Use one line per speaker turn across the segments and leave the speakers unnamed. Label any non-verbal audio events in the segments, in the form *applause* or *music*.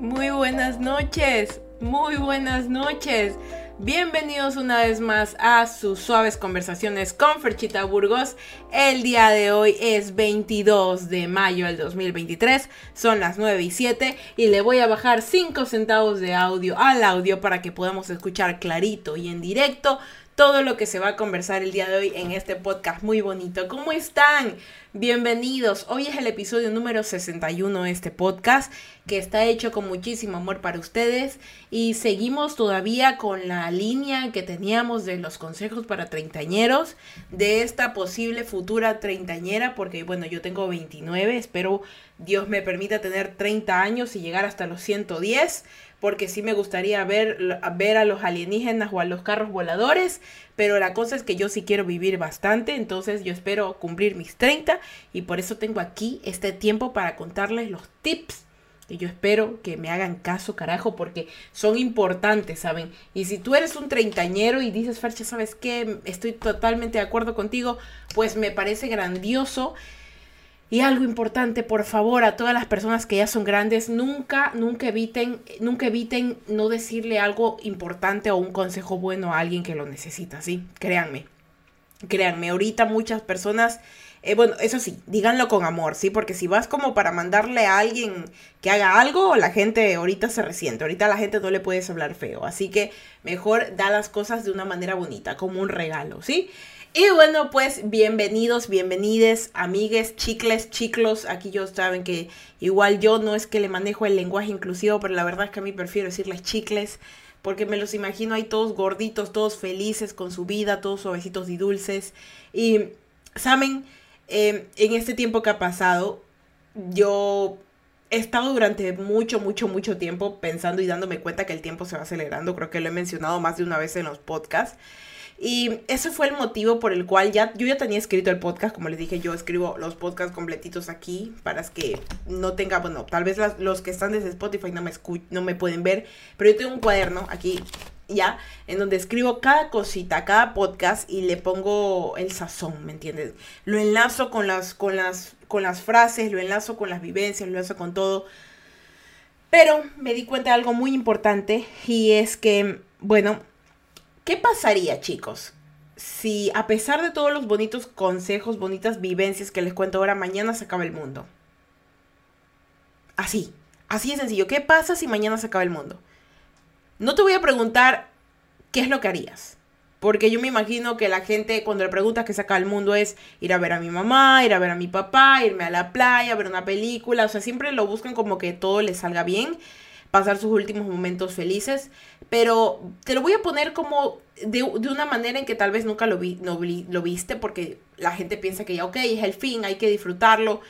Muy buenas noches, muy buenas noches. Bienvenidos una vez más a sus suaves conversaciones con Ferchita Burgos. El día de hoy es 22 de mayo del 2023, son las 9 y 7 y le voy a bajar 5 centavos de audio al audio para que podamos escuchar clarito y en directo todo lo que se va a conversar el día de hoy en este podcast muy bonito. ¿Cómo están? Bienvenidos. Hoy es el episodio número 61 de este podcast que está hecho con muchísimo amor para ustedes y seguimos todavía con la línea que teníamos de los consejos para treintañeros, de esta posible futura treintañera, porque bueno, yo tengo 29, espero Dios me permita tener 30 años y llegar hasta los 110 porque sí me gustaría ver, ver a los alienígenas o a los carros voladores, pero la cosa es que yo sí quiero vivir bastante, entonces yo espero cumplir mis 30 y por eso tengo aquí este tiempo para contarles los tips que yo espero que me hagan caso, carajo, porque son importantes, ¿saben? Y si tú eres un treintañero y dices, Fercha, ¿sabes qué? Estoy totalmente de acuerdo contigo, pues me parece grandioso y algo importante, por favor, a todas las personas que ya son grandes, nunca, nunca eviten, nunca eviten no decirle algo importante o un consejo bueno a alguien que lo necesita, ¿sí? Créanme, créanme, ahorita muchas personas, eh, bueno, eso sí, díganlo con amor, ¿sí? Porque si vas como para mandarle a alguien que haga algo, la gente ahorita se resiente, ahorita la gente no le puedes hablar feo, así que mejor da las cosas de una manera bonita, como un regalo, ¿sí? Y bueno, pues bienvenidos, bienvenides, amigues, chicles, chiclos. Aquí yo saben que igual yo no es que le manejo el lenguaje inclusivo, pero la verdad es que a mí prefiero decirles chicles, porque me los imagino ahí todos gorditos, todos felices con su vida, todos suavecitos y dulces. Y, ¿saben? Em, en este tiempo que ha pasado, yo he estado durante mucho, mucho, mucho tiempo pensando y dándome cuenta que el tiempo se va acelerando. Creo que lo he mencionado más de una vez en los podcasts. Y ese fue el motivo por el cual ya yo ya tenía escrito el podcast, como les dije, yo escribo los podcasts completitos aquí para que no tenga, bueno, tal vez los que están desde Spotify no me, no me pueden ver, pero yo tengo un cuaderno aquí ya, en donde escribo cada cosita, cada podcast y le pongo el sazón, ¿me entiendes? Lo enlazo con las, con las, con las frases, lo enlazo con las vivencias, lo enlazo con todo. Pero me di cuenta de algo muy importante y es que, bueno, ¿Qué pasaría, chicos? Si a pesar de todos los bonitos consejos, bonitas vivencias que les cuento ahora, mañana se acaba el mundo. Así, así de sencillo. ¿Qué pasa si mañana se acaba el mundo? No te voy a preguntar qué es lo que harías. Porque yo me imagino que la gente cuando le preguntas qué se acaba el mundo es ir a ver a mi mamá, ir a ver a mi papá, irme a la playa, ver una película. O sea, siempre lo buscan como que todo les salga bien pasar sus últimos momentos felices, pero te lo voy a poner como de, una manera en que tal vez nunca lo, vi, no, lo viste, porque la gente piensa que ya, ok, es el fin, hay que disfrutarlo,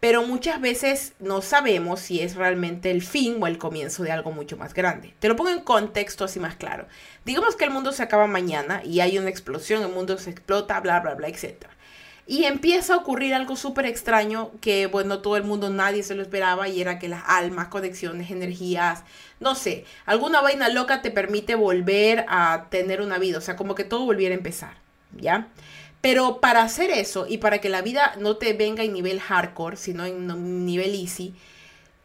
pero muchas veces no sabemos si es realmente el fin o el comienzo de algo mucho más grande. Te lo pongo en contexto así más claro. Digamos que el mundo se acaba mañana y hay una explosión, el mundo se explota, bla, bla, bla, etc. Y empieza a ocurrir algo súper extraño que, bueno, todo el mundo, nadie se lo esperaba y era que las almas, conexiones, energías, no sé, alguna vaina loca te permite volver a tener una vida, o sea, como que todo volviera a empezar, ¿ya? Pero para hacer eso y para que la vida no te venga en nivel hardcore, sino en nivel easy,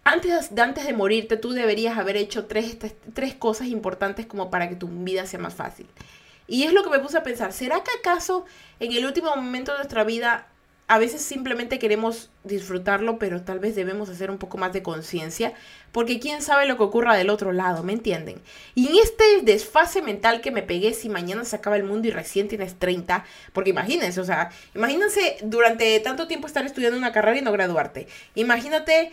antes de, antes de morirte tú deberías haber hecho tres, tres cosas importantes como para que tu vida sea más fácil. Y es lo que me puse a pensar, ¿será que acaso en el último momento de nuestra vida a veces simplemente queremos disfrutarlo, pero tal vez debemos hacer un poco más de conciencia, porque quién sabe lo que ocurra del otro lado, ¿me entienden? Y en este desfase mental que me pegué si mañana se acaba el mundo y recién tienes 30, porque imagínense, o sea, imagínense durante tanto tiempo estar estudiando una carrera y no graduarte. Imagínate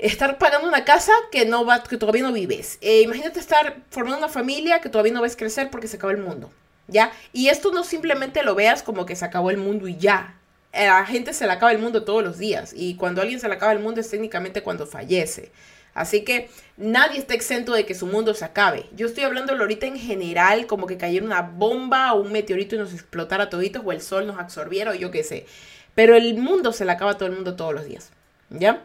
estar pagando una casa que no va, que todavía no vives. Eh, imagínate estar formando una familia que todavía no ves crecer porque se acaba el mundo. ¿Ya? Y esto no simplemente lo veas como que se acabó el mundo y ya. A la gente se le acaba el mundo todos los días. Y cuando alguien se le acaba el mundo es técnicamente cuando fallece. Así que nadie está exento de que su mundo se acabe. Yo estoy hablando ahorita en general, como que cayera una bomba o un meteorito y nos explotara toditos, o el sol nos absorbiera, o yo qué sé. Pero el mundo se le acaba a todo el mundo todos los días. ¿Ya?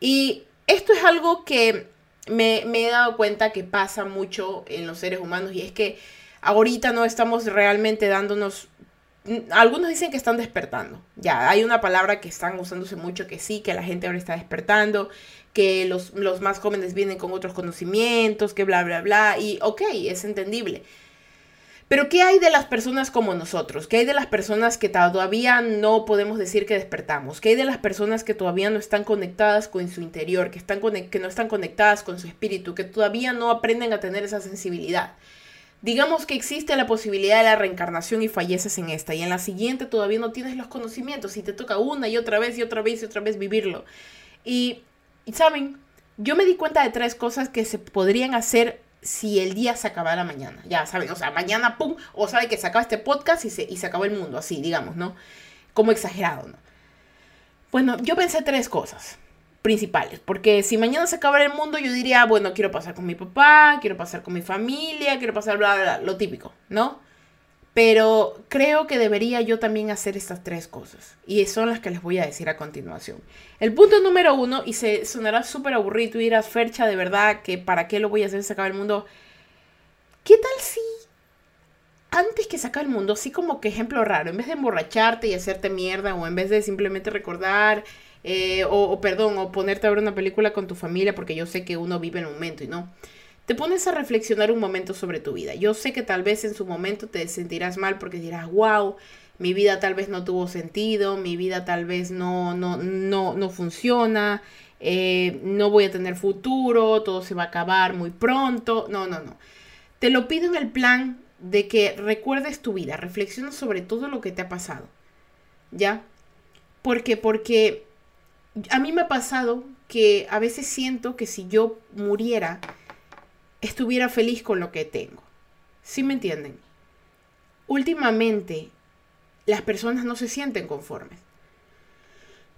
Y esto es algo que me, he dado cuenta que pasa mucho en los seres humanos y es que ahorita no estamos realmente dándonos algunos dicen que están despertando. Ya, hay una palabra que están usándose mucho que sí, que la gente ahora está despertando, que los, los más jóvenes vienen con otros conocimientos, que bla, bla, bla. Y ok, es entendible. Pero ¿qué hay de las personas como nosotros? ¿Qué hay de las personas que todavía no podemos decir que despertamos? ¿Qué hay de las personas que todavía no están conectadas con su interior, que, están que no están conectadas con su espíritu, que todavía no aprenden a tener esa sensibilidad? Digamos que existe la posibilidad de la reencarnación y falleces en esta y en la siguiente todavía no tienes los conocimientos y te toca una y otra vez y otra vez y otra vez vivirlo. Y, saben, yo me di cuenta de tres cosas que se podrían hacer si el día se acabara mañana. Ya saben, o sea, mañana, pum, o sabe que se acaba este podcast y se, y se acabó el mundo, así, digamos, ¿no? Como exagerado, ¿no? Bueno, yo pensé tres cosas principales. Porque si mañana se acabara el mundo, yo diría, bueno, quiero pasar con mi papá, quiero pasar con mi familia, quiero pasar, bla, bla, lo típico, ¿no? Pero creo que debería yo también hacer estas tres cosas. Y son las que les voy a decir a continuación. El punto número uno, y se sonará súper aburrido y dirás, Fercha, de verdad, que para qué lo voy a hacer se acaba el mundo. ¿Qué tal si antes que se acabe el mundo, así como que ejemplo raro, en vez de emborracharte y hacerte mierda, o en vez de simplemente recordar eh, o, perdón, o ponerte a ver una película con tu familia, porque yo sé que uno vive el momento y no. Te pones a reflexionar un momento sobre tu vida. Yo sé que tal vez en su momento te sentirás mal porque dirás, wow, mi vida tal vez no tuvo sentido, mi vida tal vez no, no, no, no funciona, eh, no voy a tener futuro, todo se va a acabar muy pronto. No, no, no. Te lo pido en el plan de que recuerdes tu vida, reflexiona sobre todo lo que te ha pasado. ¿Ya? Porque, porque a mí me ha pasado que a veces siento que si yo muriera, estuviera feliz con lo que tengo. ¿Sí me entienden? Últimamente, las personas no se sienten conformes.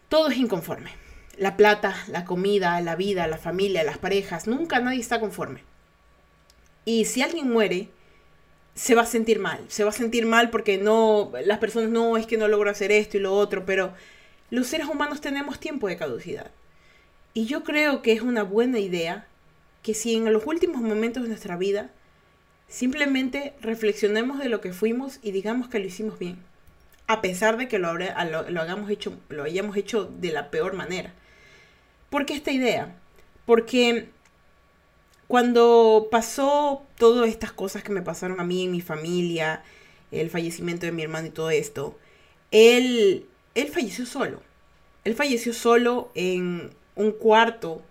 Todo es inconforme. La plata, la comida, la vida, la familia, las parejas, nunca nadie está conforme. Y si alguien muere, se va a sentir mal. Se va a sentir mal porque no, las personas no, es que no logro hacer esto y lo otro, pero los seres humanos tenemos tiempo de caducidad. Y yo creo que es una buena idea que si en los últimos momentos de nuestra vida simplemente reflexionemos de lo que fuimos y digamos que lo hicimos bien, a pesar de que lo, hagamos hecho, lo hayamos hecho de la peor manera. ¿Por qué esta idea? Porque cuando pasó todas estas cosas que me pasaron a mí y mi familia, el fallecimiento de mi hermano y todo esto, él él falleció solo. Él falleció solo en un cuarto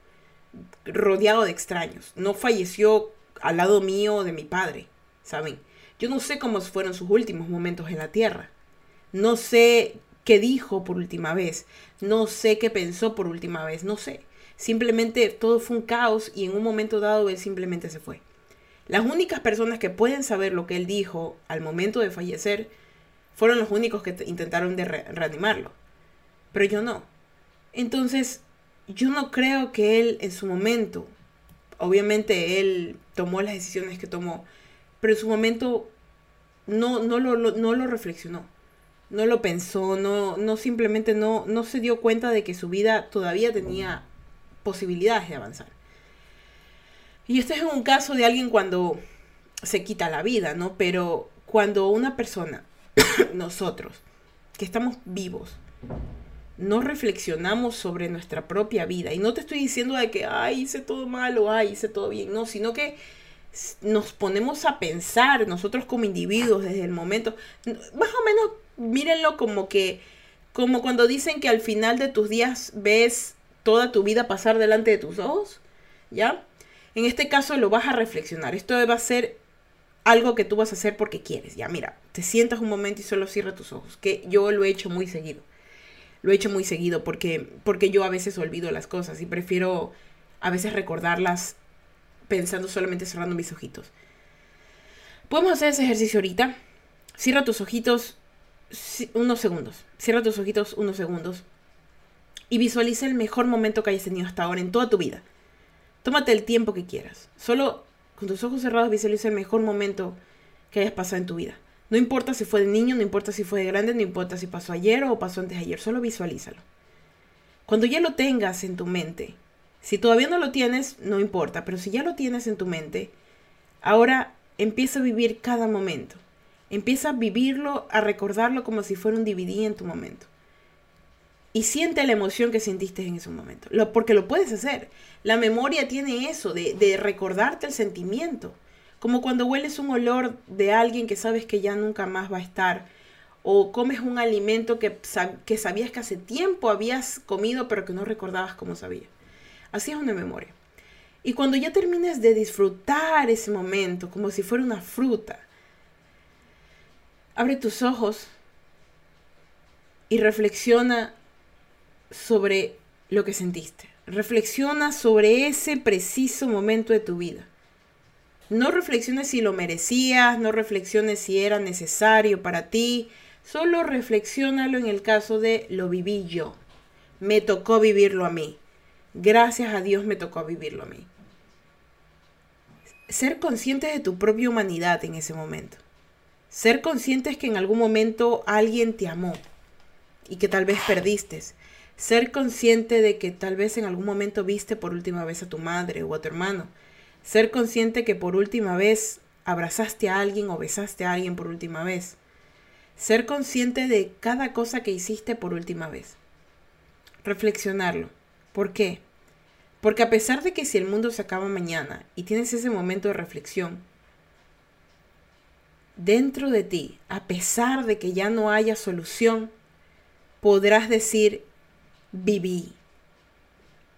rodeado de extraños. No falleció al lado mío de mi padre, ¿saben? Yo no sé cómo fueron sus últimos momentos en la tierra. No sé qué dijo por última vez. No sé qué pensó por última vez. No sé. Simplemente todo fue un caos y en un momento dado él simplemente se fue. Las únicas personas que pueden saber lo que él dijo al momento de fallecer fueron los únicos que intentaron de reanimarlo. Pero yo no. Entonces, yo no creo que él en su momento, obviamente él tomó las decisiones que tomó, pero en su momento no, no, lo, no lo reflexionó, no lo pensó, no, no simplemente no, no se dio cuenta de que su vida todavía tenía posibilidades de avanzar. Y este es un caso de alguien cuando se quita la vida, ¿no? Pero cuando una persona *coughs* nosotros, que estamos vivos, no reflexionamos sobre nuestra propia vida. Y no te estoy diciendo de que, ay, hice todo mal o ay, hice todo bien. No, sino que nos ponemos a pensar nosotros como individuos desde el momento. Más o menos, mírenlo como que, como cuando dicen que al final de tus días ves toda tu vida pasar delante de tus ojos. ¿Ya? En este caso lo vas a reflexionar. Esto va a ser algo que tú vas a hacer porque quieres. Ya, mira, te sientas un momento y solo cierra tus ojos, que yo lo he hecho muy seguido. Lo he hecho muy seguido porque, porque yo a veces olvido las cosas y prefiero a veces recordarlas pensando solamente cerrando mis ojitos. Podemos hacer ese ejercicio ahorita. Cierra tus ojitos unos segundos. Cierra tus ojitos unos segundos. Y visualiza el mejor momento que hayas tenido hasta ahora en toda tu vida. Tómate el tiempo que quieras. Solo con tus ojos cerrados visualiza el mejor momento que hayas pasado en tu vida. No importa si fue de niño, no importa si fue de grande, no importa si pasó ayer o pasó antes ayer, solo visualízalo. Cuando ya lo tengas en tu mente, si todavía no lo tienes, no importa, pero si ya lo tienes en tu mente, ahora empieza a vivir cada momento. Empieza a vivirlo, a recordarlo como si fuera un DVD en tu momento. Y siente la emoción que sentiste en ese momento. Lo, porque lo puedes hacer. La memoria tiene eso, de recordarte el sentimiento. Como cuando hueles un olor de alguien que sabes que ya nunca más va a estar. O comes un alimento que, que sabías que hace tiempo habías comido pero que no recordabas cómo sabía. Así es una memoria. Y cuando ya termines de disfrutar ese momento como si fuera una fruta, abre tus ojos y reflexiona sobre lo que sentiste. Reflexiona sobre ese preciso momento de tu vida. No reflexiones si lo merecías, no reflexiones si era necesario para ti, solo reflexiónalo en el caso de lo viví yo. Me tocó vivirlo a mí. Gracias a Dios me tocó vivirlo a mí. Ser consciente de tu propia humanidad en ese momento. Ser consciente es que en algún momento alguien te amó y que tal vez perdiste. Ser consciente de que tal vez en algún momento viste por última vez a tu madre o a tu hermano. Ser consciente que por última vez abrazaste a alguien o besaste a alguien por última vez. Ser consciente de cada cosa que hiciste por última vez. Reflexionarlo. ¿Por qué? Porque a pesar de que si el mundo se acaba mañana y tienes ese momento de reflexión, dentro de ti, a pesar de que ya no haya solución, podrás decir, viví.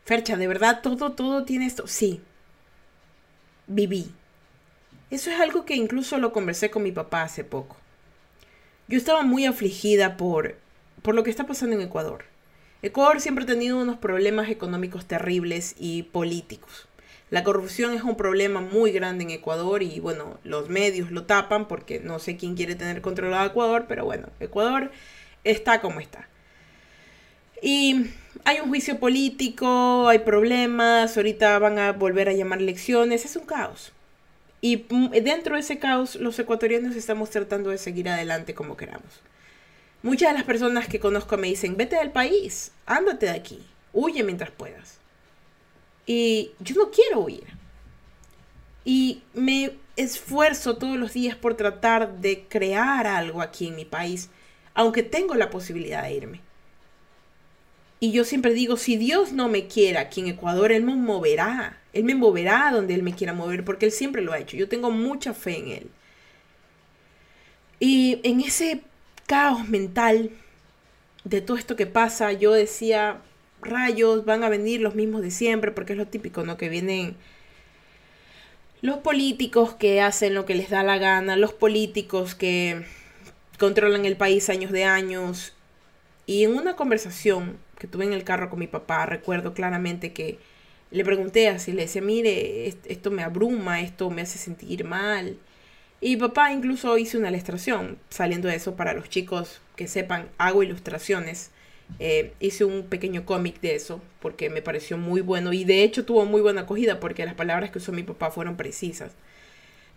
Fercha, ¿de verdad todo, todo tiene esto? Sí, viví. Eso es algo que incluso lo conversé con mi papá hace poco. Yo estaba muy afligida por, por lo que está pasando en Ecuador. Ecuador siempre ha tenido unos problemas económicos terribles y políticos. La corrupción es un problema muy grande en Ecuador y bueno, los medios lo tapan porque no sé quién quiere tener controlado a Ecuador, pero bueno, Ecuador está como está. Y hay un juicio político, hay problemas, ahorita van a volver a llamar elecciones, es un caos. Y dentro de ese caos, los ecuatorianos estamos tratando de seguir adelante como queramos. Muchas de las personas que conozco me dicen, vete del país, ándate de aquí, huye mientras puedas. Y yo no quiero huir. Y me esfuerzo todos los días por tratar de crear algo aquí en mi país, aunque tengo la posibilidad de irme. Y yo siempre digo, si Dios no me quiere aquí en Ecuador, Él me moverá. Él me moverá donde Él me quiera mover, porque Él siempre lo ha hecho. Yo tengo mucha fe en Él. Y en ese caos mental de todo esto que pasa, yo decía, rayos, van a venir los mismos de siempre, porque es lo típico, ¿no? Que vienen los políticos que hacen lo que les da la gana, los políticos que controlan el país años de años. Y en una conversación que tuve en el carro con mi papá, recuerdo claramente que le pregunté así, le decía, mire, esto me abruma, esto me hace sentir mal. Y papá incluso hizo una ilustración saliendo de eso para los chicos que sepan, hago ilustraciones. Eh, hice un pequeño cómic de eso porque me pareció muy bueno y de hecho tuvo muy buena acogida porque las palabras que usó mi papá fueron precisas.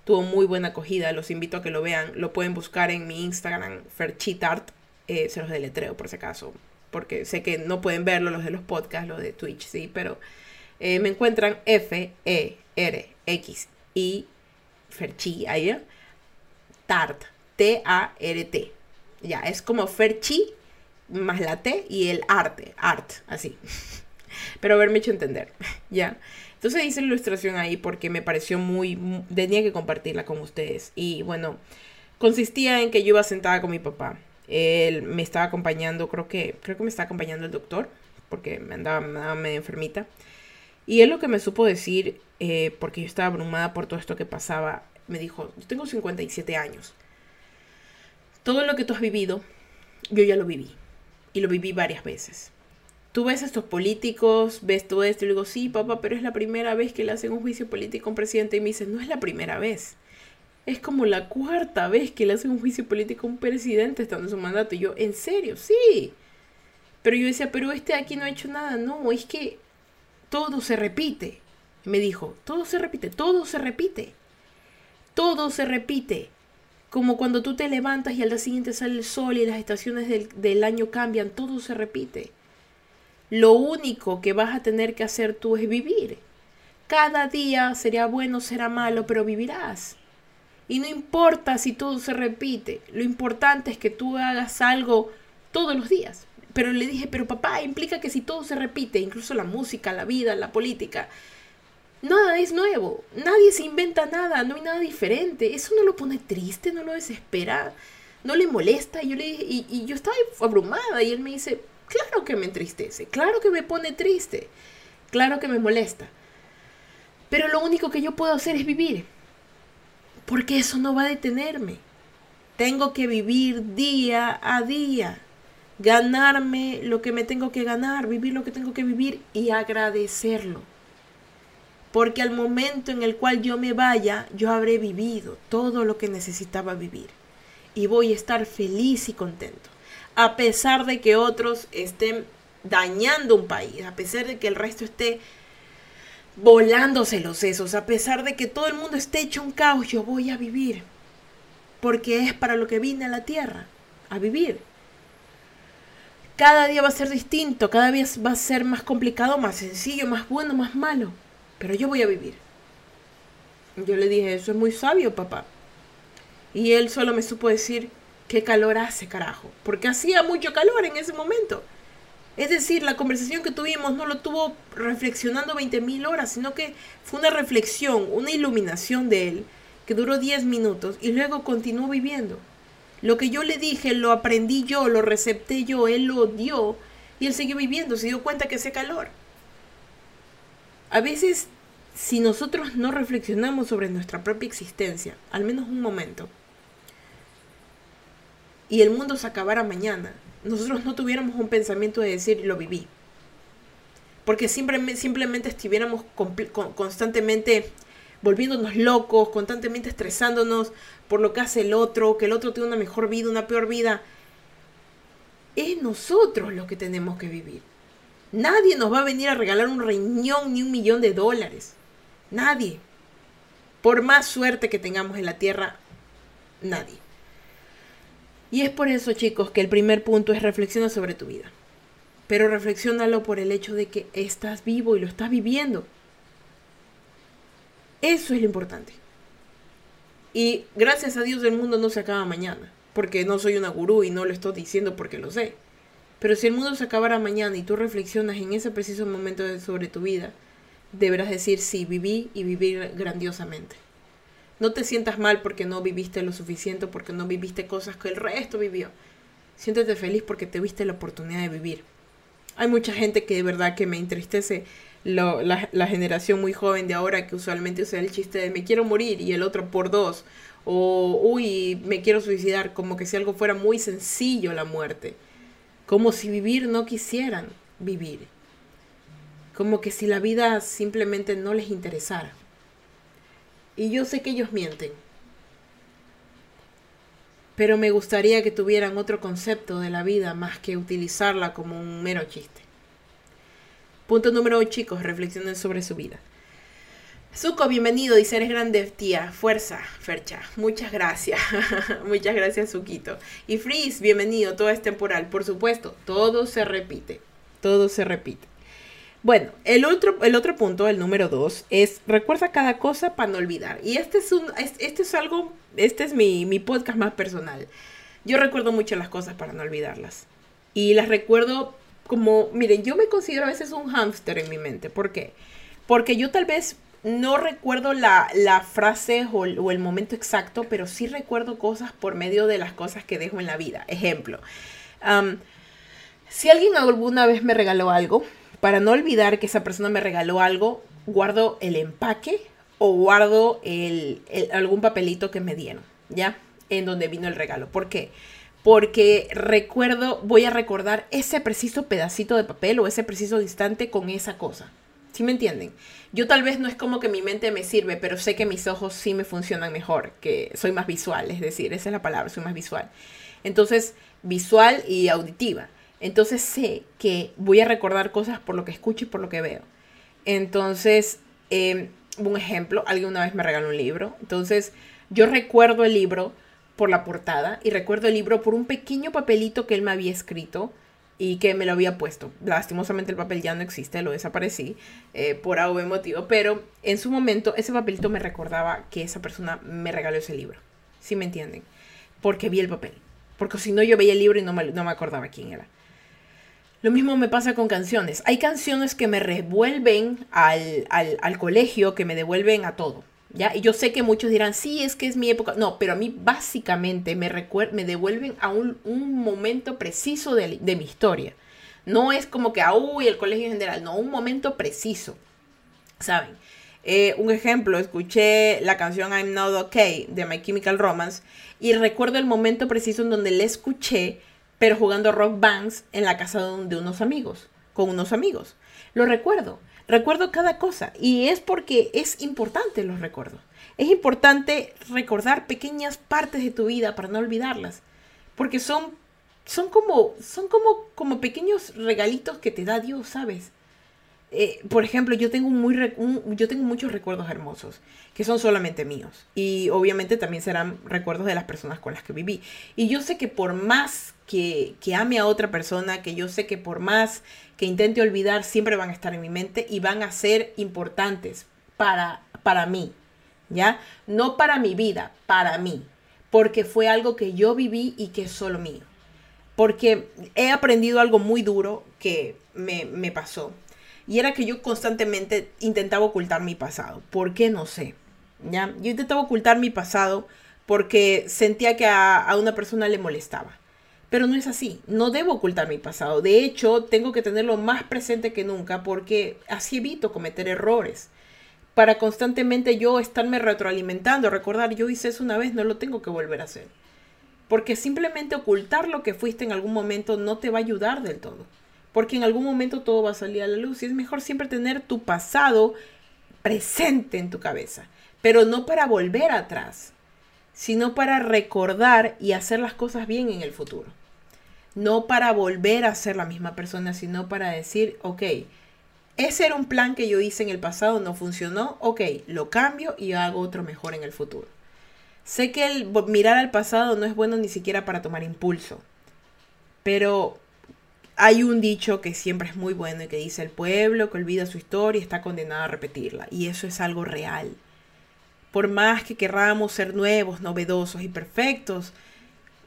Tuvo muy buena acogida, los invito a que lo vean. Lo pueden buscar en mi Instagram, Ferchitart. Eh, se los deletreo por si acaso, porque sé que no pueden verlo los de los podcasts, los de Twitch, sí, pero eh, me encuentran F, E, R, X, I, Ferchi, ahí, Tart, T-A-R-T. Ya, es como Ferchi más la T y el arte, art, así. *laughs* Pero haberme hecho entender, *laughs* ya. Entonces hice la ilustración ahí porque me pareció muy, tenía que compartirla con ustedes. Y bueno, consistía en que yo iba sentada con mi papá. Él me estaba acompañando, creo que, creo que me está acompañando el doctor, porque me andaba, me medio enfermita. Y él lo que me supo decir, eh, porque yo estaba abrumada por todo esto que pasaba, me dijo, yo tengo 57 años. Todo lo que tú has vivido, yo ya lo viví. Y lo viví varias veces. Tú ves a estos políticos, ves todo esto y digo, sí, papá, pero es la primera vez que le hacen un juicio político a un presidente. Y me dice, no es la primera vez. Es como la cuarta vez que le hacen un juicio político a un presidente estando en su mandato. Y yo, ¿en serio? Sí. Pero yo decía, pero este aquí no ha hecho nada. No, es que todo se repite. me dijo, todo se repite, todo se repite. Todo se repite. Como cuando tú te levantas y al día siguiente sale el sol y las estaciones del, del año cambian, todo se repite. Lo único que vas a tener que hacer tú es vivir. Cada día sería bueno, será malo, pero vivirás. Y no importa si todo se repite, lo importante es que tú hagas algo todos los días. Pero le dije, pero papá, implica que si todo se repite, incluso la música, la vida, la política, nada es nuevo, nadie se inventa nada, no hay nada diferente. Eso no lo pone triste, no lo desespera, no le molesta. Y yo le dije, y, y yo estaba abrumada y él me dice, claro que me entristece, claro que me pone triste, claro que me molesta. Pero lo único que yo puedo hacer es vivir, porque eso no va a detenerme. Tengo que vivir día a día ganarme lo que me tengo que ganar, vivir lo que tengo que vivir y agradecerlo. Porque al momento en el cual yo me vaya, yo habré vivido todo lo que necesitaba vivir. Y voy a estar feliz y contento. A pesar de que otros estén dañando un país, a pesar de que el resto esté volándose los sesos, a pesar de que todo el mundo esté hecho un caos, yo voy a vivir. Porque es para lo que vine a la tierra, a vivir. Cada día va a ser distinto, cada día va a ser más complicado, más sencillo, más bueno, más malo. Pero yo voy a vivir. Yo le dije, eso es muy sabio, papá. Y él solo me supo decir, qué calor hace, carajo. Porque hacía mucho calor en ese momento. Es decir, la conversación que tuvimos no lo tuvo reflexionando 20.000 horas, sino que fue una reflexión, una iluminación de él, que duró 10 minutos y luego continuó viviendo. Lo que yo le dije lo aprendí yo, lo recepté yo, él lo dio y él siguió viviendo, se dio cuenta que hace calor. A veces, si nosotros no reflexionamos sobre nuestra propia existencia, al menos un momento, y el mundo se acabara mañana, nosotros no tuviéramos un pensamiento de decir lo viví. Porque simplemente, simplemente estuviéramos constantemente volviéndonos locos, constantemente estresándonos por lo que hace el otro, que el otro tiene una mejor vida, una peor vida. Es nosotros lo que tenemos que vivir. Nadie nos va a venir a regalar un riñón ni un millón de dólares. Nadie. Por más suerte que tengamos en la tierra, nadie. Y es por eso, chicos, que el primer punto es reflexiona sobre tu vida. Pero reflexionalo por el hecho de que estás vivo y lo estás viviendo. Eso es lo importante. Y gracias a Dios el mundo no se acaba mañana, porque no soy una gurú y no lo estoy diciendo porque lo sé. Pero si el mundo se acabara mañana y tú reflexionas en ese preciso momento sobre tu vida, deberás decir sí, viví y vivir grandiosamente. No te sientas mal porque no viviste lo suficiente, porque no viviste cosas que el resto vivió. Siéntete feliz porque te viste la oportunidad de vivir. Hay mucha gente que de verdad que me entristece la, generación muy joven de ahora que usualmente usa el chiste de me quiero morir y el otro por dos. O uy, me quiero suicidar, como que si algo fuera muy sencillo la muerte. Como si vivir no quisieran vivir. Como que si la vida simplemente no les interesara. Y yo sé que ellos mienten. Pero me gustaría que tuvieran otro concepto de la vida más que utilizarla como un mero chiste. Punto número 8, chicos, reflexionen sobre su vida. Zuko, bienvenido, dice eres grande, tía. Fuerza, Fercha. Muchas gracias. *laughs* Muchas gracias, Zuquito. Y Freeze, bienvenido, todo es temporal. Por supuesto, todo se repite. Todo se repite. Bueno, el otro, el otro punto, el número 2, es recuerda cada cosa para no olvidar. Y este es un, este es algo, este es mi, mi podcast más personal. Yo recuerdo mucho las cosas para no olvidarlas. Y las recuerdo como, miren, yo me considero a veces un hámster en mi mente. ¿Por qué? Porque yo tal vez no recuerdo la, frase o, el momento exacto, pero sí recuerdo cosas por medio de las cosas que dejo en la vida. Ejemplo, si alguien alguna vez me regaló algo, para no olvidar que esa persona me regaló algo, guardo el empaque o guardo el, algún papelito que me dieron, ¿ya? En donde vino el regalo. ¿Por qué? porque recuerdo, voy a recordar ese preciso pedacito de papel o ese preciso instante con esa cosa. ¿Sí me entienden? Yo tal vez no es como que mi mente me sirve, pero sé que mis ojos sí me funcionan mejor, que soy más visual, es decir, esa es la palabra, soy más visual. Entonces, visual y auditiva. Entonces sé que voy a recordar cosas por lo que escucho y por lo que veo. Entonces, em, un ejemplo, alguien una vez me regaló un libro. Entonces, yo recuerdo el libro por la portada y recuerdo el libro por un pequeño papelito que él me había escrito y que me lo había puesto. Lastimosamente el papel ya no existe, lo desaparecí eh, por algún motivo, pero en su momento ese papelito me recordaba que esa persona me regaló ese libro. ¿Sí me entienden? Porque vi el papel. Porque si no yo veía el libro y no me, no me acordaba quién era. Lo mismo me pasa con canciones. Hay canciones que me revuelven al, al, colegio, que me devuelven a todo. ¿Ya? Y yo sé que muchos dirán, sí, es que es mi época. No, pero a mí básicamente me, me devuelven a un, un momento preciso de, de, mi historia. No es como que, ah, uy, el colegio en general. No, un momento preciso. ¿Saben? Eh, un ejemplo, escuché la canción I'm Not Okay de My Chemical Romance y recuerdo el momento preciso en donde la escuché, pero jugando rock bands en la casa de unos amigos, con unos amigos. Lo recuerdo. Recuerdo cada cosa y es porque es importante los recuerdos. Es importante recordar pequeñas partes de tu vida para no olvidarlas, porque son son como son como como pequeños regalitos que te da Dios, ¿sabes? Eh, por ejemplo, yo tengo, muy yo tengo muchos recuerdos hermosos que son solamente míos. Y obviamente también serán recuerdos de las personas con las que viví. Y yo sé que por más que, que ame a otra persona, que yo sé que por más que intente olvidar, siempre van a estar en mi mente y van a ser importantes para, para mí. ¿Ya? No para mi vida, para mí. Porque fue algo que yo viví y que es solo mío. Porque he aprendido algo muy duro que me, me pasó y era que yo constantemente intentaba ocultar mi pasado. ¿Por qué? No sé. ¿ya? Yo intentaba ocultar mi pasado porque sentía que a, una persona le molestaba. Pero no es así, no debo ocultar mi pasado. De hecho, tengo que tenerlo más presente que nunca porque así evito cometer errores. Para constantemente yo estarme retroalimentando, recordar, yo hice eso una vez, no lo tengo que volver a hacer. Porque simplemente ocultar lo que fuiste en algún momento no te va a ayudar del todo porque en algún momento todo va a salir a la luz y es mejor siempre tener tu pasado presente en tu cabeza, pero no para volver atrás, sino para recordar y hacer las cosas bien en el futuro. No para volver a ser la misma persona, sino para decir, ok, ese era un plan que yo hice en el pasado, no funcionó, ok, lo cambio y hago otro mejor en el futuro. Sé que el mirar al pasado no es bueno ni siquiera para tomar impulso, pero hay un dicho que siempre es muy bueno y que dice el pueblo que olvida su historia está condenado a repetirla. Y eso es algo real. Por más que querramos ser nuevos, novedosos y perfectos,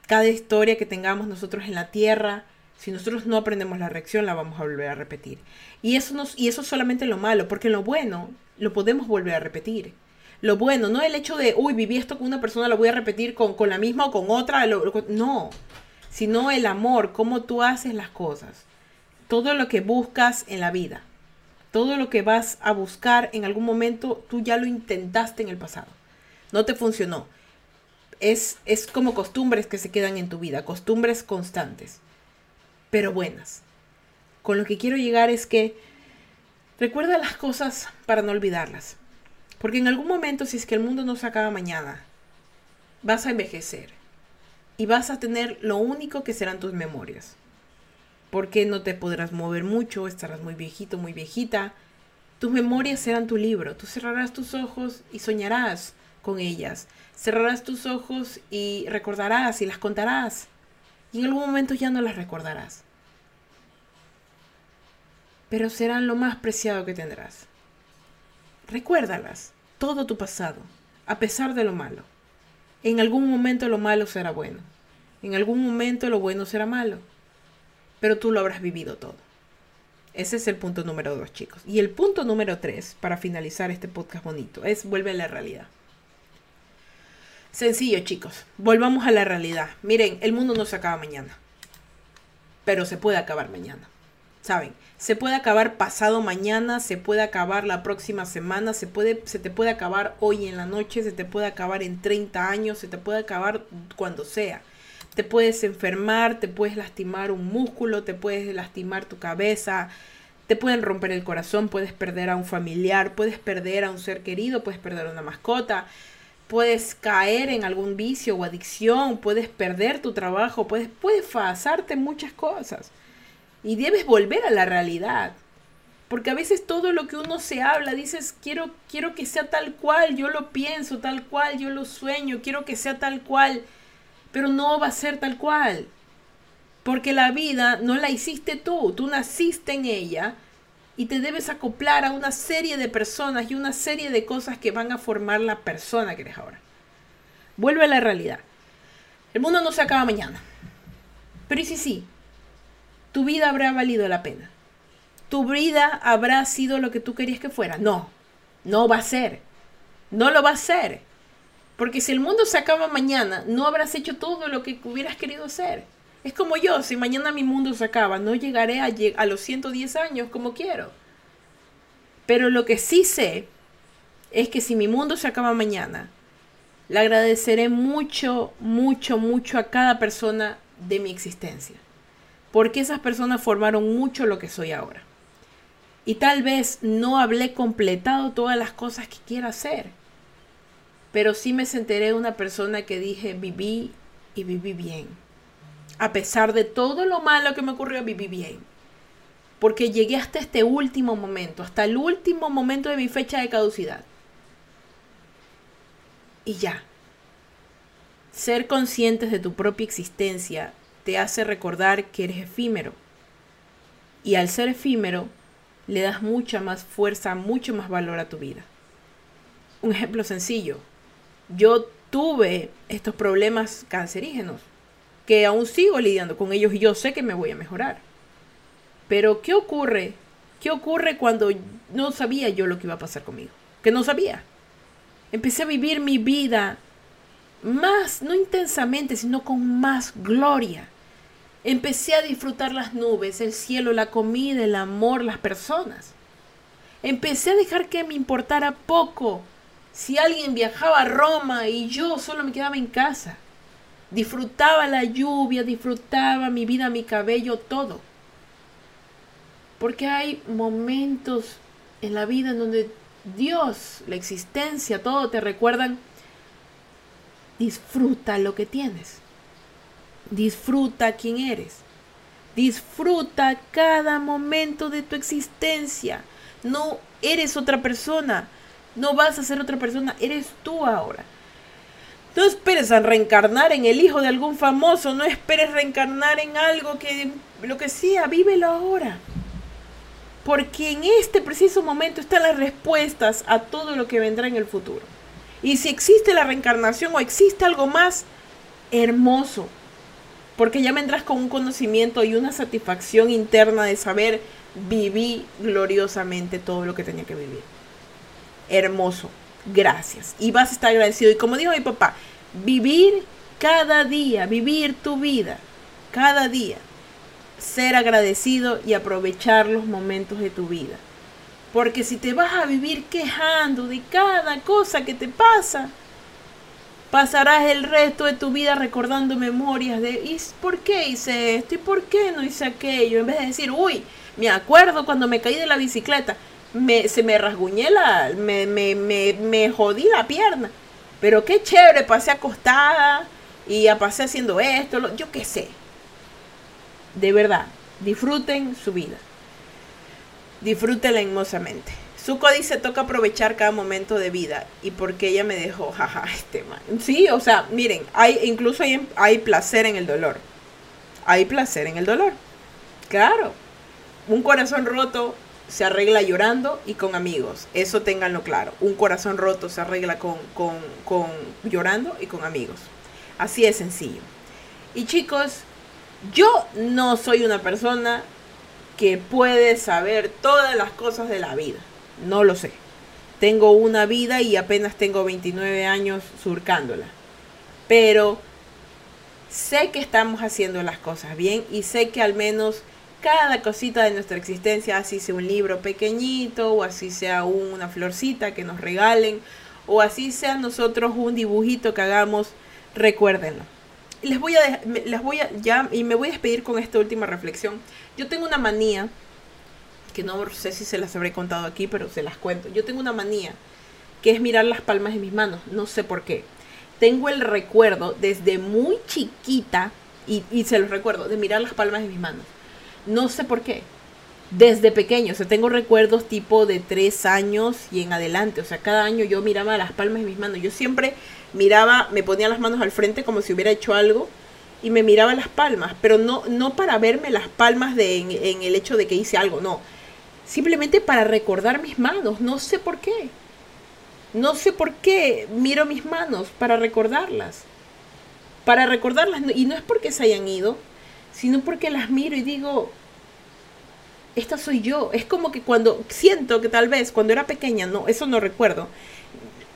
cada historia que tengamos nosotros en la tierra, si nosotros no aprendemos la reacción, la vamos a volver a repetir. Y eso, nos, y eso es solamente lo malo, porque lo bueno lo podemos volver a repetir. Lo bueno, no el hecho de, uy, viví esto con una persona, lo voy a repetir con, con la misma o con otra. no, sino el amor, cómo tú haces las cosas, todo lo que buscas en la vida, todo lo que vas a buscar en algún momento, tú ya lo intentaste en el pasado, no te funcionó. Es, es como costumbres que se quedan en tu vida, costumbres constantes, pero buenas. Con lo que quiero llegar es que recuerda las cosas para no olvidarlas. Porque en algún momento, si es que el mundo no se acaba mañana, vas a envejecer y vas a tener lo único que serán tus memorias. Porque no te podrás mover mucho, estarás muy viejito, muy viejita. Tus memorias serán tu libro. Tú cerrarás tus ojos y soñarás con ellas. Cerrarás tus ojos y recordarás y las contarás. Y en algún momento ya no las recordarás. Pero serán lo más preciado que tendrás. Recuérdalas, todo tu pasado, a pesar de lo malo. En algún momento lo malo será bueno. En algún momento lo bueno será malo. Pero tú lo habrás vivido todo. Ese es el punto número dos, chicos. Y el punto número tres, para finalizar este podcast bonito, es vuelve a la realidad. Sencillo, chicos. Volvamos a la realidad. Miren, el mundo no se acaba mañana. Pero se puede acabar mañana. ¿Saben? Se puede acabar pasado mañana, se puede acabar la próxima semana, se, puede, se te puede acabar hoy en la noche, se te puede acabar en 30 años, se te puede acabar cuando sea. Te puedes enfermar, te puedes lastimar un músculo, te puedes lastimar tu cabeza, te pueden romper el corazón, puedes perder a un familiar, puedes perder a un ser querido, puedes perder a una mascota, puedes caer en algún vicio o adicción, puedes perder tu trabajo, puedes, puedes pasarte muchas cosas. Y debes volver a la realidad. Porque a veces todo lo que uno se habla, dices, quiero, quiero que sea tal cual, yo lo pienso tal cual, yo lo sueño, quiero que sea tal cual, pero no va a ser tal cual. Porque la vida no la hiciste tú, tú naciste en ella y te debes acoplar a una serie de personas y una serie de cosas que van a formar la persona que eres ahora. Vuelve a la realidad. El mundo no se acaba mañana. Pero ¿y si sí? Tu vida habrá valido la pena. Tu vida habrá sido lo que tú querías que fuera. No, no va a ser. No lo va a ser. Porque si el mundo se acaba mañana, no habrás hecho todo lo que hubieras querido hacer. Es como yo, si mañana mi mundo se acaba, no llegaré a, a los 110 años como quiero. Pero lo que sí sé es que si mi mundo se acaba mañana, le agradeceré mucho, mucho, mucho a cada persona de mi existencia. Porque esas personas formaron mucho lo que soy ahora. Y tal vez no hablé completado todas las cosas que quiero hacer. Pero sí me sentiré una persona que dije viví y viví bien. A pesar de todo lo malo que me ocurrió, viví bien. Porque llegué hasta este último momento, hasta el último momento de mi fecha de caducidad. Y ya. Ser conscientes de tu propia existencia te hace recordar que eres efímero. Y al ser efímero, le das mucha más fuerza, mucho más valor a tu vida. Un ejemplo sencillo. Yo tuve estos problemas cancerígenos, que aún sigo lidiando con ellos y yo sé que me voy a mejorar. Pero ¿qué ocurre? ¿Qué ocurre cuando no sabía yo lo que iba a pasar conmigo? Que no sabía. Empecé a vivir mi vida más, no intensamente, sino con más gloria. Empecé a disfrutar las nubes, el cielo, la comida, el amor, las personas. Empecé a dejar que me importara poco si alguien viajaba a Roma y yo solo me quedaba en casa. Disfrutaba la lluvia, disfrutaba mi vida, mi cabello, todo. Porque hay momentos en la vida en donde Dios, la existencia, todo te recuerdan, disfruta lo que tienes. Disfruta quién eres. Disfruta cada momento de tu existencia. No eres otra persona. No vas a ser otra persona. Eres tú ahora. No esperes a reencarnar en el hijo de algún famoso. No esperes reencarnar en algo que lo que sea. Vívelo ahora. Porque en este preciso momento están las respuestas a todo lo que vendrá en el futuro. Y si existe la reencarnación o existe algo más hermoso, porque ya vendrás con un conocimiento y una satisfacción interna de saber viví gloriosamente todo lo que tenía que vivir. Hermoso, gracias. Y vas a estar agradecido. Y como dijo mi papá, vivir cada día, vivir tu vida, cada día. Ser agradecido y aprovechar los momentos de tu vida. Porque si te vas a vivir quejando de cada cosa que te pasa, pasarás el resto de tu vida recordando memorias de ¿y por qué hice esto? ¿y por qué no hice aquello? En vez de decir, uy, me acuerdo cuando me caí de la bicicleta, me, se me rasguñé la, me, me, me, me jodí la pierna. Pero qué chévere, pasé acostada y pasé haciendo esto, yo qué sé. De verdad, disfruten su vida. Disfrútenla hermosamente. Zuko dice, toca aprovechar cada momento de vida. Y porque ella me dejó, *laughs* jaja, este man. Sí, o sea, miren, hay, incluso hay, hay placer en el dolor. Hay placer en el dolor. Claro. Un corazón roto se arregla llorando y con amigos. Eso ténganlo claro. Un corazón roto se arregla con, con, con llorando y con amigos. Así de sencillo. Y chicos, yo no soy una persona que puede saber todas las cosas de la vida. No lo sé. Tengo una vida y apenas tengo 29 años surcándola. Pero sé que estamos haciendo las cosas bien y sé que al menos cada cosita de nuestra existencia, así sea un libro pequeñito o así sea una florcita que nos regalen o así sea nosotros un dibujito que hagamos, recuérdenlo. Les voy a les voy a ya y me voy a despedir con esta última reflexión. Yo tengo una manía que no sé si se las habré contado aquí, pero se las cuento. Yo tengo una manía, que es mirar las palmas de mis manos, no sé por qué. Tengo el recuerdo desde muy chiquita, y, y se los recuerdo, de mirar las palmas de mis manos. No sé por qué. Desde pequeño, o sea, tengo recuerdos tipo de tres años y en adelante. O sea, cada año yo miraba las palmas de mis manos. Yo siempre miraba, me ponía las manos al frente como si hubiera hecho algo y me miraba las palmas, pero no, no para verme las palmas de, en, en el hecho de que hice algo, no. Simplemente para recordar mis manos, no sé por qué. No sé por qué miro mis manos para recordarlas. Para recordarlas, y no es porque se hayan ido, sino porque las miro y digo, esta soy yo. Es como que cuando siento que tal vez cuando era pequeña, no, eso no recuerdo.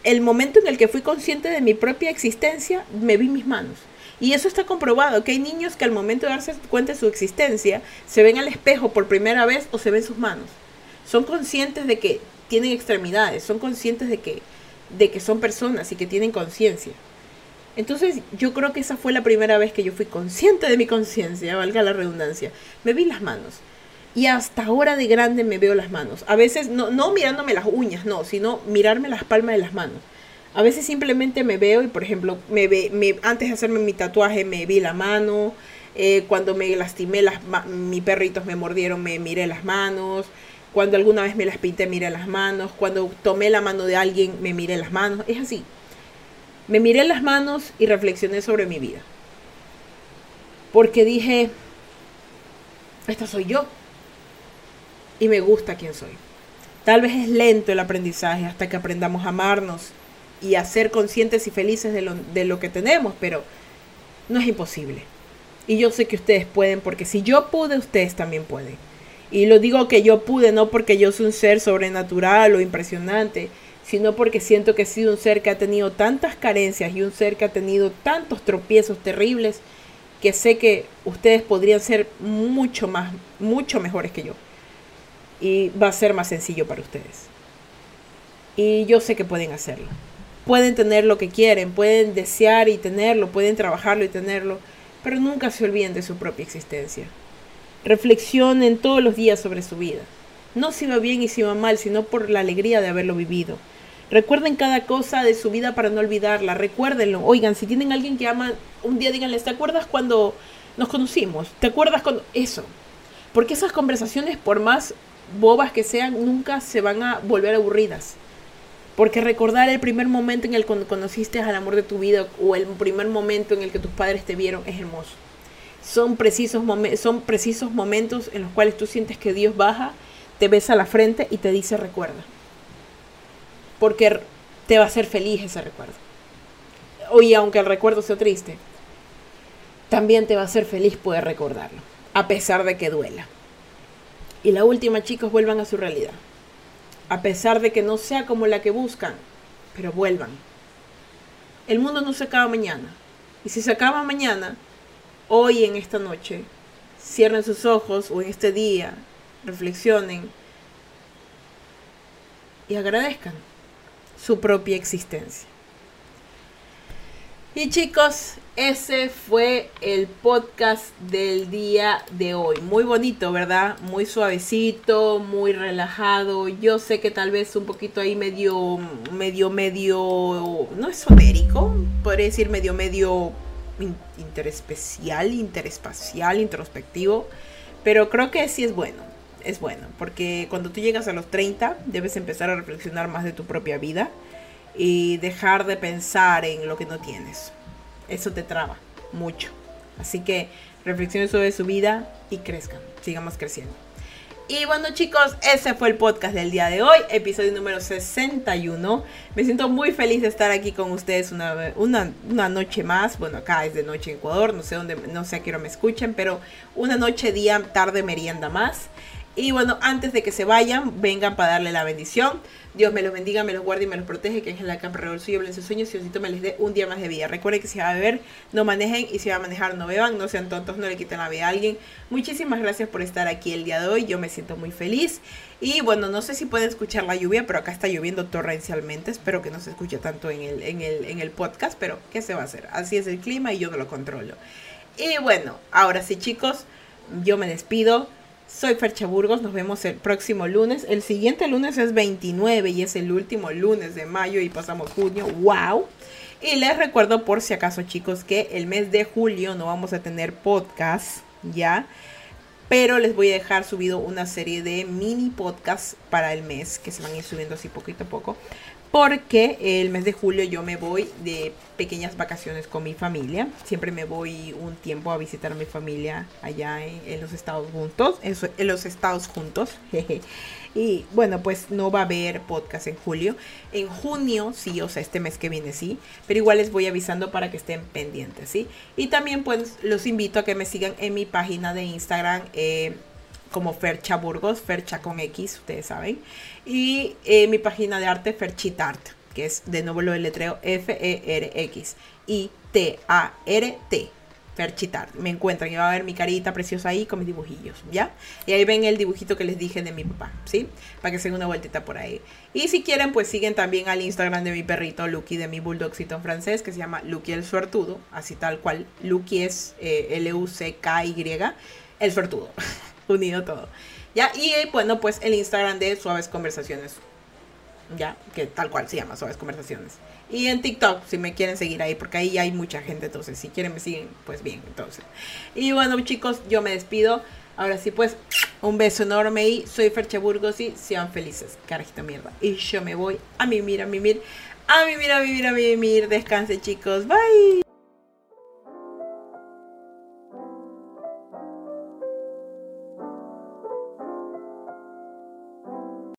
El momento en el que fui consciente de mi propia existencia, me vi mis manos. Y eso está comprobado, que hay niños que al momento de darse cuenta de su existencia, se ven al espejo por primera vez o se ven sus manos. Son conscientes de que tienen extremidades, son conscientes de que, de que son personas y que tienen conciencia. Entonces yo creo que esa fue la primera vez que yo fui consciente de mi conciencia, valga la redundancia. Me vi las manos. Y hasta ahora de grande me veo las manos. A veces no, no mirándome las uñas, no, sino mirarme las palmas de las manos. A veces simplemente me veo y, por ejemplo, me ve, antes de hacerme mi tatuaje me vi la mano. Eh, cuando me lastimé, las, mis perritos me mordieron, me miré las manos. Cuando alguna vez me las pinté, miré las manos. Cuando tomé la mano de alguien, me miré las manos. Es así. Me miré las manos y reflexioné sobre mi vida. Porque dije, esta soy yo y me gusta quién soy. Tal vez es lento el aprendizaje hasta que aprendamos a amarnos y a ser conscientes y felices de lo, de lo que tenemos, pero no es imposible. Y yo sé que ustedes pueden, porque si yo pude, ustedes también pueden. Y lo digo que yo pude no porque yo soy un ser sobrenatural o impresionante, sino porque siento que he sido un ser que ha tenido tantas carencias y un ser que ha tenido tantos tropiezos terribles que sé que ustedes podrían ser mucho más, mucho mejores que yo y va a ser más sencillo para ustedes. Y yo sé que pueden hacerlo. Pueden tener lo que quieren, pueden desear y tenerlo, pueden trabajarlo y tenerlo, pero nunca se olviden de su propia existencia. Reflexionen todos los días sobre su vida. No si va bien y si va mal, sino por la alegría de haberlo vivido. Recuerden cada cosa de su vida para no olvidarla. Recuérdenlo. Oigan, si tienen alguien que ama, un día díganles, ¿te acuerdas cuando nos conocimos? ¿Te acuerdas cuando... Eso. Porque esas conversaciones, por más bobas que sean, nunca se van a volver aburridas. Porque recordar el primer momento en el que conociste al amor de tu vida o el primer momento en el que tus padres te vieron es hermoso. Son precisos, son precisos momentos en los cuales tú sientes que Dios baja, te besa la frente y te dice recuerda. Porque te va a hacer feliz ese recuerdo. Y aunque el recuerdo sea triste, también te va a hacer feliz poder recordarlo, a pesar de que duela. Y la última, chicos, vuelvan a su realidad. A pesar de que no sea como la que buscan, pero vuelvan. El mundo no se acaba mañana. Y si se acaba mañana, hoy en esta noche, cierren sus ojos o en este día, reflexionen y agradezcan su propia existencia. Y chicos, ese fue el podcast del día de hoy. Muy bonito, ¿verdad? Muy suavecito, muy relajado. Yo sé que tal vez un poquito ahí medio, medio, medio, no esotérico, podría decir medio, medio interespecial, interespacial, introspectivo. Pero creo que sí es bueno, es bueno, porque cuando tú llegas a los 30 debes empezar a reflexionar más de tu propia vida y dejar de pensar en lo que no tienes. Eso te traba mucho. Así que reflexionen sobre su vida y crezcan, sigamos creciendo. Y bueno chicos, ese fue el podcast del día de hoy, episodio número 61. Me siento muy feliz de estar aquí con ustedes una, una, una, noche más. Bueno, acá es de noche en Ecuador, no sé dónde, no sé a qué hora me escuchen, pero una noche, día, tarde, merienda más. Y bueno, antes de que se vayan, vengan para darle la bendición. Dios me los bendiga, me los guarde y me los protege, que en la campa el suyo, en sus sueños, y Diosito me les dé un día más de vida. Recuerden que si va a beber, no manejen, y si va a manejar, no beban, no sean tontos, no le quiten la vida a alguien. Muchísimas gracias por estar aquí el día de hoy, yo me siento muy feliz. Y bueno, no sé si pueden escuchar la lluvia, pero acá está lloviendo torrencialmente, espero que no se escuche tanto en el, en el, en el podcast, pero ¿qué se va a hacer? Así es el clima y yo no lo controlo. Y bueno, ahora sí chicos, yo me despido. Soy Fercha Burgos, nos vemos el próximo lunes. El siguiente lunes es 29 y es el último lunes de mayo y pasamos junio. ¡Wow! Y les recuerdo por si acaso chicos que el mes de julio no vamos a tener podcast, ¿ya? Pero les voy a dejar subido una serie de mini podcasts para el mes que se van a ir subiendo así poquito a poco porque el mes de julio yo me voy de pequeñas vacaciones con mi familia. Siempre me voy un tiempo a visitar a mi familia allá en, los Estados Juntos, en, los Estados Juntos. *laughs* y bueno, pues no va a haber podcast en julio. En junio sí, o sea, este mes que viene sí, pero igual les voy avisando para que estén pendientes, ¿sí? Y también pues los invito a que me sigan en mi página de Instagram. Eh, como Fercha Burgos, Fercha con X, ustedes saben. Y eh, mi página de arte, Ferchitart, que es de nuevo lo del letreo F-E-R-X y T-A-R-T. Ferchitart. Me encuentran y va a ver mi carita preciosa ahí con mis dibujillos, ¿ya? Y ahí ven el dibujito que les dije de mi papá, ¿sí? Para que se den una vueltita por ahí. Y si quieren, pues siguen también al Instagram de mi perrito Lucky, de mi bulldogcito en francés, que se llama Lucky el Suertudo, así tal cual. Lucky es eh, L-U-C-K-Y, el Suertudo. *laughs* unido todo. Ya, y eh, bueno, pues el Instagram de Suaves Conversaciones. Ya, que tal cual se llama Suaves Conversaciones. Y en TikTok, si me quieren seguir ahí, porque ahí hay mucha gente, entonces si quieren me siguen, pues bien, entonces. Y bueno, chicos, yo me despido. Ahora sí, pues, un beso enorme y soy Fercha Burgos y sean felices, carajita mierda. Y yo me voy a mimir, a mimir, a mimir, a mimir, a mimir. Descanse, chicos. Bye.